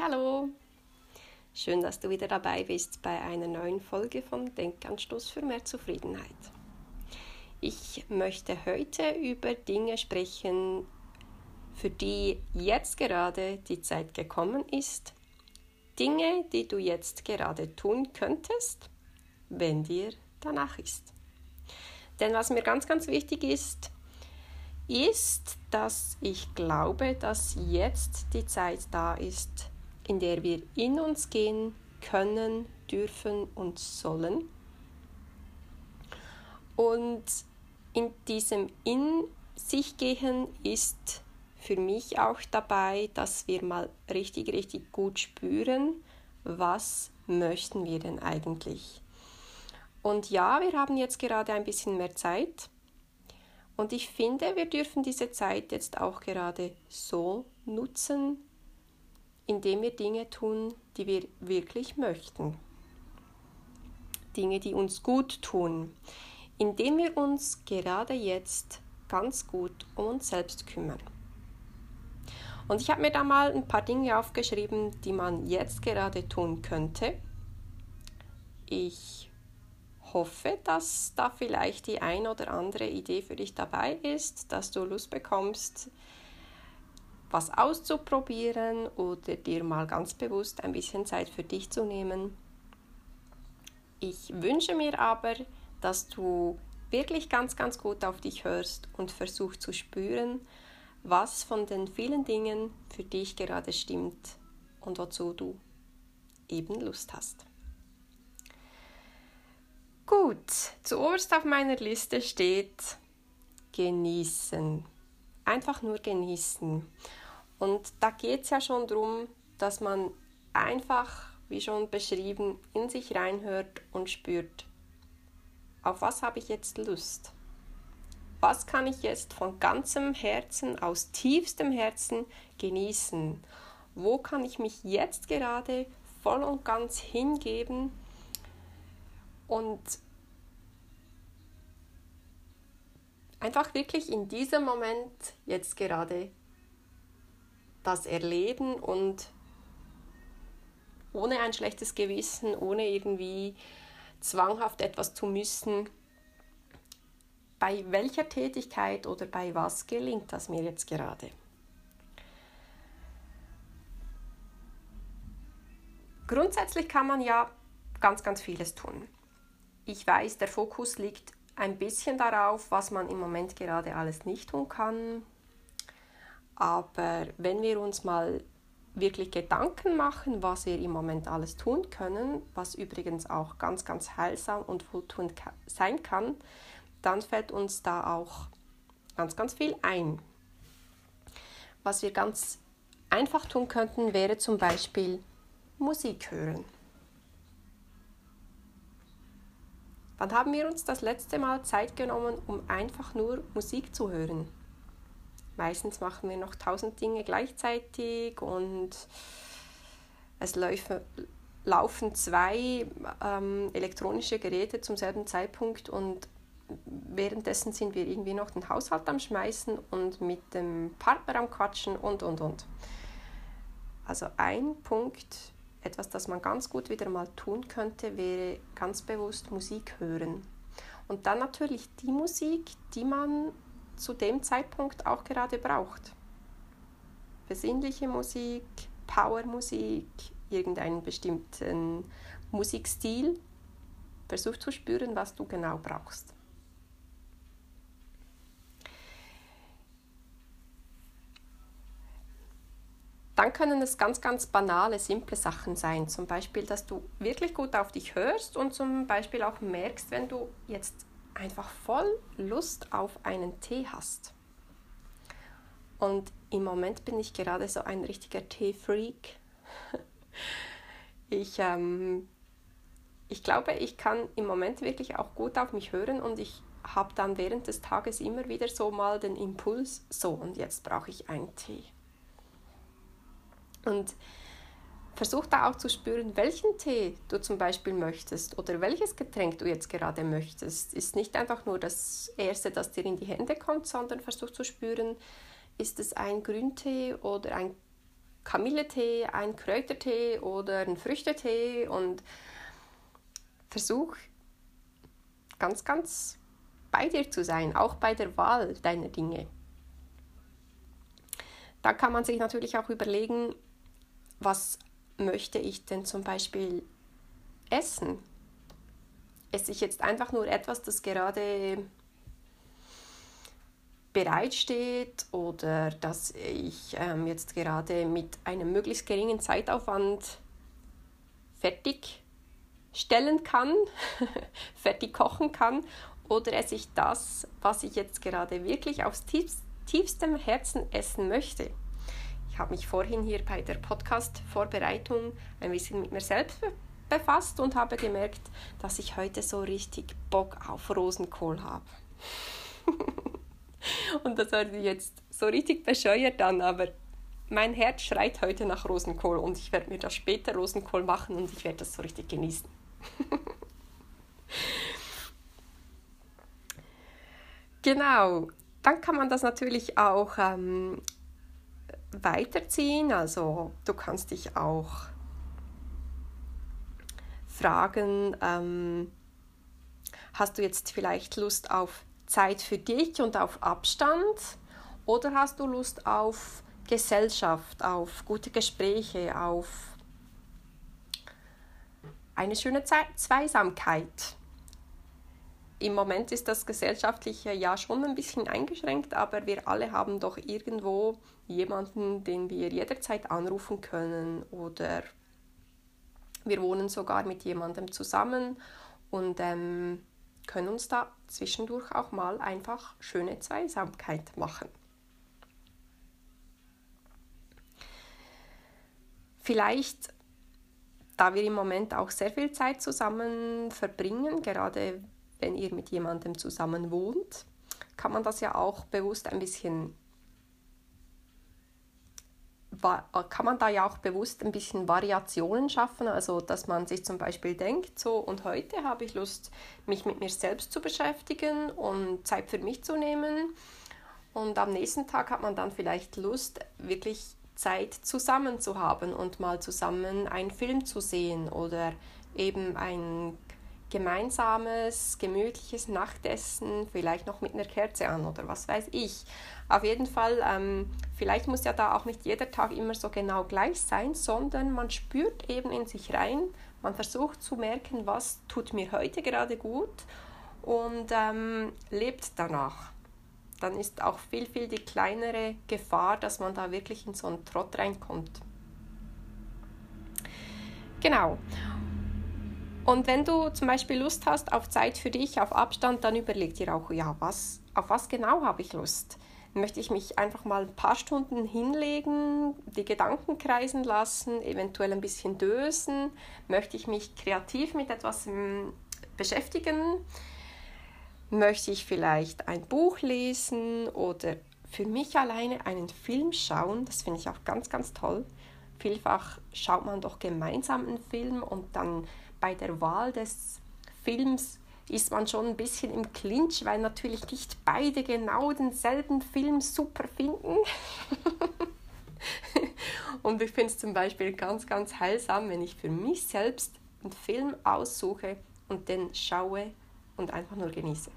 Hallo, schön, dass du wieder dabei bist bei einer neuen Folge von Denkanstoß für mehr Zufriedenheit. Ich möchte heute über Dinge sprechen, für die jetzt gerade die Zeit gekommen ist. Dinge, die du jetzt gerade tun könntest, wenn dir danach ist. Denn was mir ganz, ganz wichtig ist, ist, dass ich glaube, dass jetzt die Zeit da ist, in der wir in uns gehen können, dürfen und sollen. Und in diesem In sich gehen ist für mich auch dabei, dass wir mal richtig, richtig gut spüren, was möchten wir denn eigentlich. Und ja, wir haben jetzt gerade ein bisschen mehr Zeit. Und ich finde, wir dürfen diese Zeit jetzt auch gerade so nutzen, indem wir Dinge tun, die wir wirklich möchten. Dinge, die uns gut tun, indem wir uns gerade jetzt ganz gut um uns selbst kümmern. Und ich habe mir da mal ein paar Dinge aufgeschrieben, die man jetzt gerade tun könnte. Ich hoffe, dass da vielleicht die ein oder andere Idee für dich dabei ist, dass du Lust bekommst, was auszuprobieren oder dir mal ganz bewusst ein bisschen Zeit für dich zu nehmen. Ich wünsche mir aber, dass du wirklich ganz, ganz gut auf dich hörst und versuchst zu spüren, was von den vielen Dingen für dich gerade stimmt und wozu du eben Lust hast. Gut, zuoberst auf meiner Liste steht genießen. Einfach nur genießen. Und da geht es ja schon darum, dass man einfach, wie schon beschrieben, in sich reinhört und spürt, auf was habe ich jetzt Lust? Was kann ich jetzt von ganzem Herzen, aus tiefstem Herzen genießen? Wo kann ich mich jetzt gerade voll und ganz hingeben und einfach wirklich in diesem Moment jetzt gerade das erleben und ohne ein schlechtes Gewissen, ohne irgendwie zwanghaft etwas zu müssen, bei welcher Tätigkeit oder bei was gelingt das mir jetzt gerade? Grundsätzlich kann man ja ganz, ganz vieles tun. Ich weiß, der Fokus liegt ein bisschen darauf, was man im Moment gerade alles nicht tun kann, aber wenn wir uns mal wirklich Gedanken machen, was wir im Moment alles tun können, was übrigens auch ganz, ganz heilsam und wohltuend sein kann, dann fällt uns da auch ganz, ganz viel ein. Was wir ganz einfach tun könnten, wäre zum Beispiel Musik hören. Wann haben wir uns das letzte Mal Zeit genommen, um einfach nur Musik zu hören? Meistens machen wir noch tausend Dinge gleichzeitig und es laufen, laufen zwei ähm, elektronische Geräte zum selben Zeitpunkt und währenddessen sind wir irgendwie noch den Haushalt am Schmeißen und mit dem Partner am Quatschen und und und. Also ein Punkt, etwas, das man ganz gut wieder mal tun könnte, wäre ganz bewusst Musik hören. Und dann natürlich die Musik, die man zu dem Zeitpunkt auch gerade braucht. Besinnliche Musik, Powermusik, irgendeinen bestimmten Musikstil. Versuch zu spüren, was du genau brauchst. Dann können es ganz, ganz banale, simple Sachen sein. Zum Beispiel, dass du wirklich gut auf dich hörst und zum Beispiel auch merkst, wenn du jetzt einfach voll Lust auf einen Tee hast. Und im Moment bin ich gerade so ein richtiger Tee-Freak. Ich, ähm, ich glaube, ich kann im Moment wirklich auch gut auf mich hören und ich habe dann während des Tages immer wieder so mal den Impuls, so und jetzt brauche ich einen Tee. Und versuch da auch zu spüren, welchen Tee du zum Beispiel möchtest oder welches Getränk du jetzt gerade möchtest. Ist nicht einfach nur das erste, das dir in die Hände kommt, sondern versuch zu spüren, ist es ein Grüntee oder ein Kamilletee, ein Kräutertee oder ein Früchtetee und versuch ganz, ganz bei dir zu sein, auch bei der Wahl deiner Dinge. Da kann man sich natürlich auch überlegen, was möchte ich denn zum Beispiel essen? Esse ich jetzt einfach nur etwas, das gerade bereitsteht oder dass ich ähm, jetzt gerade mit einem möglichst geringen Zeitaufwand fertigstellen kann, fertig kochen kann oder esse ich das, was ich jetzt gerade wirklich aus tiefstem Herzen essen möchte. Ich habe mich vorhin hier bei der Podcast-Vorbereitung ein bisschen mit mir selbst befasst und habe gemerkt, dass ich heute so richtig Bock auf Rosenkohl habe. und das hört sich jetzt so richtig bescheuert an, aber mein Herz schreit heute nach Rosenkohl und ich werde mir das später Rosenkohl machen und ich werde das so richtig genießen. genau, dann kann man das natürlich auch ähm, weiterziehen. Also du kannst dich auch fragen, ähm, hast du jetzt vielleicht Lust auf Zeit für dich und auf Abstand oder hast du Lust auf Gesellschaft, auf gute Gespräche, auf eine schöne Zweisamkeit? Im Moment ist das gesellschaftliche ja schon ein bisschen eingeschränkt, aber wir alle haben doch irgendwo jemanden, den wir jederzeit anrufen können oder wir wohnen sogar mit jemandem zusammen und ähm, können uns da zwischendurch auch mal einfach schöne Zweisamkeit machen. Vielleicht, da wir im Moment auch sehr viel Zeit zusammen verbringen, gerade wenn ihr mit jemandem zusammen wohnt, kann man das ja auch bewusst ein bisschen kann man da ja auch bewusst ein bisschen Variationen schaffen, also dass man sich zum Beispiel denkt, so und heute habe ich Lust, mich mit mir selbst zu beschäftigen und Zeit für mich zu nehmen. Und am nächsten Tag hat man dann vielleicht Lust, wirklich Zeit zusammen zu haben und mal zusammen einen Film zu sehen oder eben ein gemeinsames, gemütliches Nachtessen, vielleicht noch mit einer Kerze an oder was weiß ich. Auf jeden Fall, ähm, vielleicht muss ja da auch nicht jeder Tag immer so genau gleich sein, sondern man spürt eben in sich rein, man versucht zu merken, was tut mir heute gerade gut und ähm, lebt danach. Dann ist auch viel, viel die kleinere Gefahr, dass man da wirklich in so einen Trott reinkommt. Genau. Und wenn du zum Beispiel Lust hast auf Zeit für dich, auf Abstand, dann überleg dir auch, ja, was, auf was genau habe ich Lust? Möchte ich mich einfach mal ein paar Stunden hinlegen, die Gedanken kreisen lassen, eventuell ein bisschen dösen? Möchte ich mich kreativ mit etwas hm, beschäftigen? Möchte ich vielleicht ein Buch lesen oder für mich alleine einen Film schauen? Das finde ich auch ganz, ganz toll. Vielfach schaut man doch gemeinsam einen Film und dann bei der Wahl des Films ist man schon ein bisschen im Clinch, weil natürlich nicht beide genau denselben Film super finden. und ich finde es zum Beispiel ganz, ganz heilsam, wenn ich für mich selbst einen Film aussuche und den schaue und einfach nur genieße.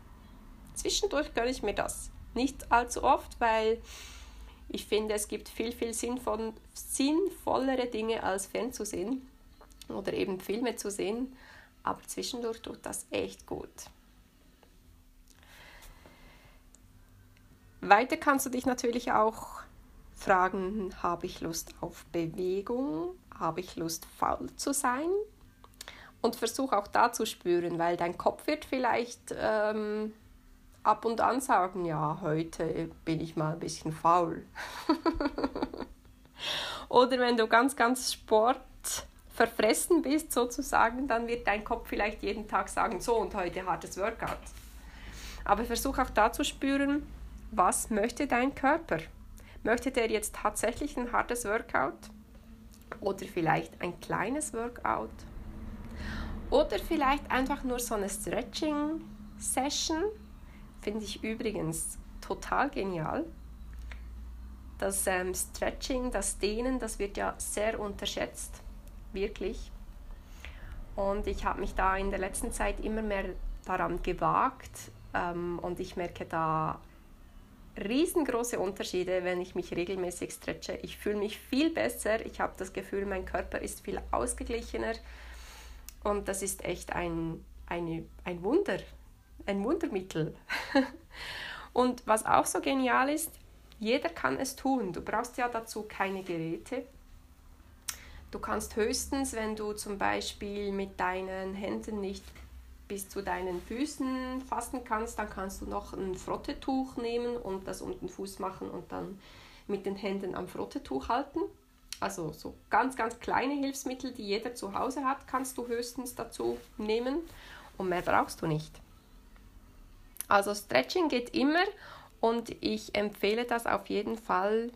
Zwischendurch gönne ich mir das. Nicht allzu oft, weil ich finde, es gibt viel, viel sinnvoll, sinnvollere Dinge als fernzusehen oder eben Filme zu sehen, aber zwischendurch tut das echt gut. Weiter kannst du dich natürlich auch fragen, habe ich Lust auf Bewegung? Habe ich Lust faul zu sein? Und versuch auch da zu spüren, weil dein Kopf wird vielleicht ähm, ab und an sagen, ja, heute bin ich mal ein bisschen faul. Oder wenn du ganz, ganz Sport verfressen bist sozusagen, dann wird dein Kopf vielleicht jeden Tag sagen, so und heute hartes Workout. Aber versuch auch da zu spüren, was möchte dein Körper? Möchte der jetzt tatsächlich ein hartes Workout? Oder vielleicht ein kleines Workout? Oder vielleicht einfach nur so eine Stretching-Session? Finde ich übrigens total genial. Das ähm, Stretching, das Dehnen, das wird ja sehr unterschätzt, wirklich. Und ich habe mich da in der letzten Zeit immer mehr daran gewagt ähm, und ich merke da riesengroße Unterschiede, wenn ich mich regelmäßig stretche. Ich fühle mich viel besser, ich habe das Gefühl, mein Körper ist viel ausgeglichener und das ist echt ein, eine, ein Wunder, ein Wundermittel. und was auch so genial ist, jeder kann es tun. Du brauchst ja dazu keine Geräte. Du kannst höchstens, wenn du zum Beispiel mit deinen Händen nicht bis zu deinen Füßen fassen kannst, dann kannst du noch ein Frottetuch nehmen und das um den Fuß machen und dann mit den Händen am Frottetuch halten. Also so ganz, ganz kleine Hilfsmittel, die jeder zu Hause hat, kannst du höchstens dazu nehmen und mehr brauchst du nicht. Also Stretching geht immer und ich empfehle das auf jeden Fall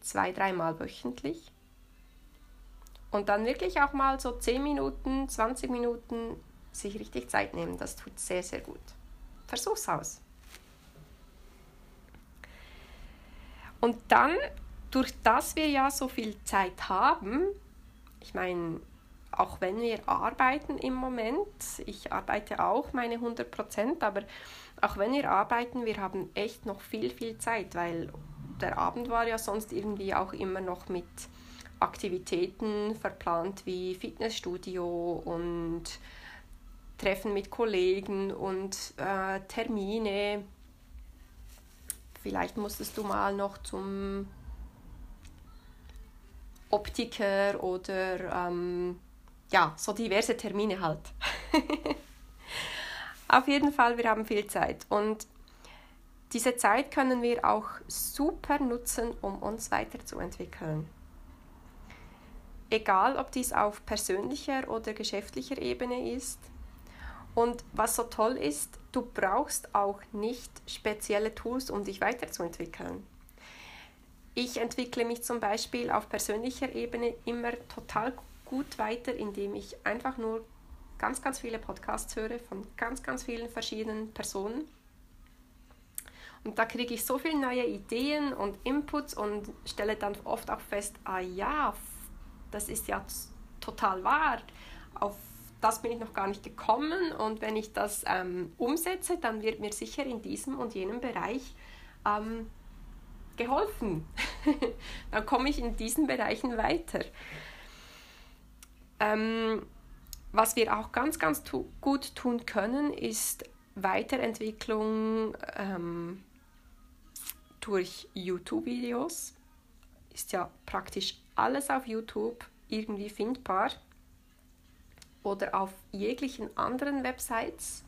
zwei, dreimal wöchentlich. Und dann wirklich auch mal so 10 Minuten, 20 Minuten sich richtig Zeit nehmen. Das tut sehr, sehr gut. Versuch's aus. Und dann, durch das wir ja so viel Zeit haben, ich meine, auch wenn wir arbeiten im Moment, ich arbeite auch meine 100 Prozent, aber auch wenn wir arbeiten, wir haben echt noch viel, viel Zeit, weil der Abend war ja sonst irgendwie auch immer noch mit Aktivitäten verplant wie Fitnessstudio und Treffen mit Kollegen und äh, Termine. Vielleicht musstest du mal noch zum Optiker oder ähm, ja, so diverse Termine halt. Auf jeden Fall, wir haben viel Zeit und diese Zeit können wir auch super nutzen, um uns weiterzuentwickeln. Egal, ob dies auf persönlicher oder geschäftlicher Ebene ist. Und was so toll ist, du brauchst auch nicht spezielle Tools, um dich weiterzuentwickeln. Ich entwickle mich zum Beispiel auf persönlicher Ebene immer total gut weiter, indem ich einfach nur ganz, ganz viele Podcasts höre von ganz, ganz vielen verschiedenen Personen. Und da kriege ich so viele neue Ideen und Inputs und stelle dann oft auch fest, ah ja, das ist ja total wahr. Auf das bin ich noch gar nicht gekommen und wenn ich das ähm, umsetze, dann wird mir sicher in diesem und jenem Bereich ähm, geholfen. dann komme ich in diesen Bereichen weiter. Ähm, was wir auch ganz, ganz tu gut tun können, ist Weiterentwicklung ähm, durch YouTube-Videos. Ist ja praktisch alles auf YouTube irgendwie findbar oder auf jeglichen anderen Websites.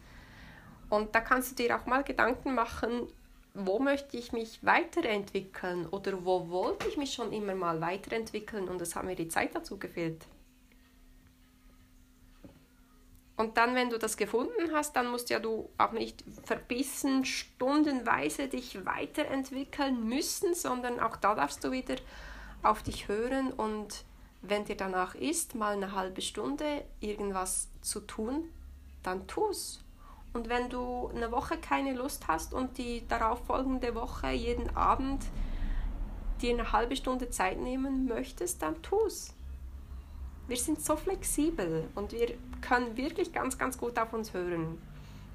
Und da kannst du dir auch mal Gedanken machen, wo möchte ich mich weiterentwickeln oder wo wollte ich mich schon immer mal weiterentwickeln und es hat mir die Zeit dazu gefehlt. Und dann, wenn du das gefunden hast, dann musst ja du auch nicht verbissen stundenweise dich weiterentwickeln müssen, sondern auch da darfst du wieder auf dich hören und wenn dir danach ist, mal eine halbe Stunde irgendwas zu tun, dann tu's. Und wenn du eine Woche keine Lust hast und die darauffolgende Woche jeden Abend dir eine halbe Stunde Zeit nehmen möchtest, dann tu's wir sind so flexibel und wir können wirklich ganz, ganz gut auf uns hören.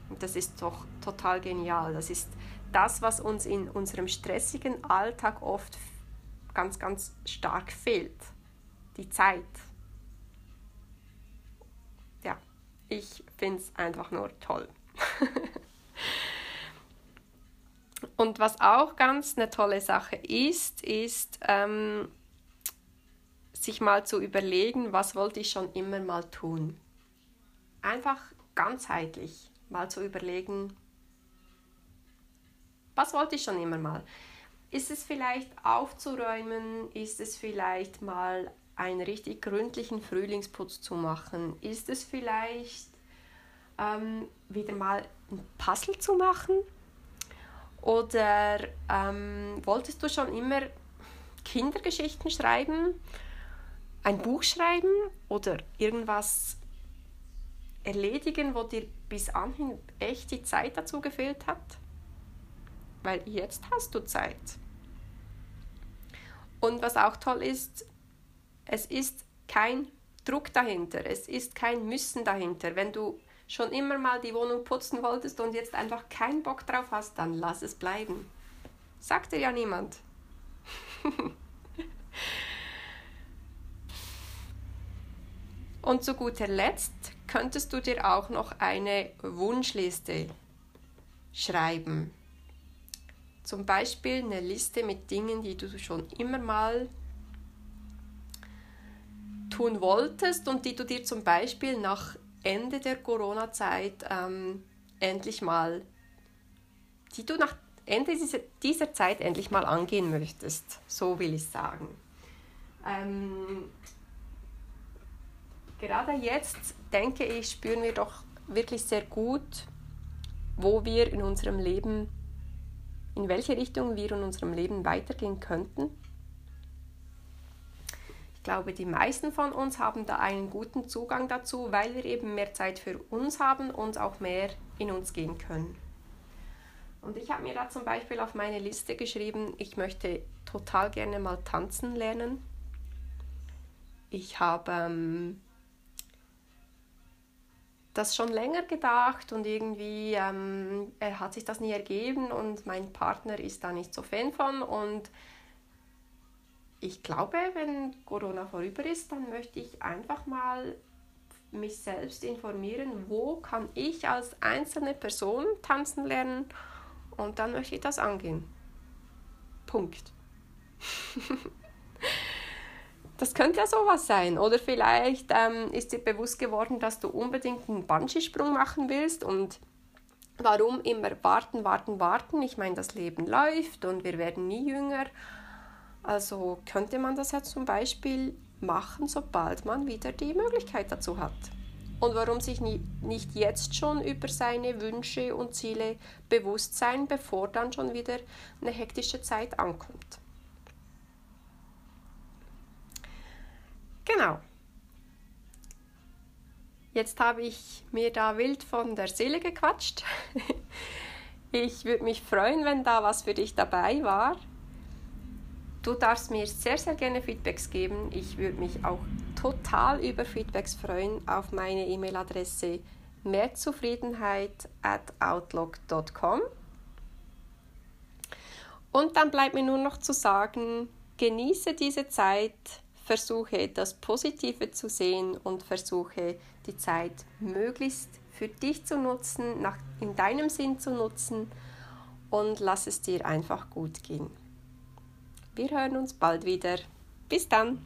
Und das ist doch total genial. Das ist das, was uns in unserem stressigen Alltag oft ganz, ganz stark fehlt. Die Zeit. Ja, ich finde es einfach nur toll. Und was auch ganz eine tolle Sache ist, ist, ähm, sich mal zu überlegen, was wollte ich schon immer mal tun. Einfach ganzheitlich mal zu überlegen, was wollte ich schon immer mal. Ist es vielleicht aufzuräumen? Ist es vielleicht mal einen richtig gründlichen Frühlingsputz zu machen? Ist es vielleicht ähm, wieder mal ein Puzzle zu machen? Oder ähm, wolltest du schon immer Kindergeschichten schreiben? ein Buch schreiben oder irgendwas erledigen, wo dir bis anhin echt die Zeit dazu gefehlt hat? Weil jetzt hast du Zeit. Und was auch toll ist, es ist kein Druck dahinter, es ist kein Müssen dahinter. Wenn du schon immer mal die Wohnung putzen wolltest und jetzt einfach keinen Bock drauf hast, dann lass es bleiben. Sagt dir ja niemand. und zu guter Letzt könntest du dir auch noch eine Wunschliste schreiben. Zum Beispiel eine Liste mit Dingen, die du schon immer mal tun wolltest und die du dir zum Beispiel nach Ende der Corona-Zeit ähm, endlich mal, die du nach Ende dieser, dieser Zeit endlich mal angehen möchtest. So will ich sagen. Ähm, gerade jetzt, denke ich, spüren wir doch wirklich sehr gut, wo wir in unserem Leben, in welche Richtung wir in unserem Leben weitergehen könnten. Ich glaube, die meisten von uns haben da einen guten Zugang dazu, weil wir eben mehr Zeit für uns haben und auch mehr in uns gehen können. Und ich habe mir da zum Beispiel auf meine Liste geschrieben, ich möchte total gerne mal tanzen lernen. Ich habe ähm, das schon länger gedacht und irgendwie ähm, hat sich das nie ergeben und mein Partner ist da nicht so Fan von und ich glaube, wenn Corona vorüber ist, dann möchte ich einfach mal mich selbst informieren, wo kann ich als einzelne Person tanzen lernen und dann möchte ich das angehen. Punkt. das könnte ja sowas sein. Oder vielleicht ähm, ist dir bewusst geworden, dass du unbedingt einen Bungee-Sprung machen willst und warum immer warten, warten, warten. Ich meine, das Leben läuft und wir werden nie jünger. Also könnte man das ja zum Beispiel machen, sobald man wieder die Möglichkeit dazu hat und warum sich nie, nicht jetzt schon über seine Wünsche und Ziele bewusst sein, bevor dann schon wieder eine hektische Zeit ankommt. Genau. Jetzt habe ich mir da wild von der Seele gequatscht. Ich würde mich freuen, wenn da was für dich dabei war. Du darfst mir sehr, sehr gerne Feedbacks geben. Ich würde mich auch total über Feedbacks freuen auf meine E-Mail-Adresse mehrzufriedenheit at outlook.com. Und dann bleibt mir nur noch zu sagen, genieße diese Zeit, versuche das Positive zu sehen und versuche die Zeit möglichst für dich zu nutzen, nach, in deinem Sinn zu nutzen und lass es dir einfach gut gehen. Wir hören uns bald wieder. Bis dann!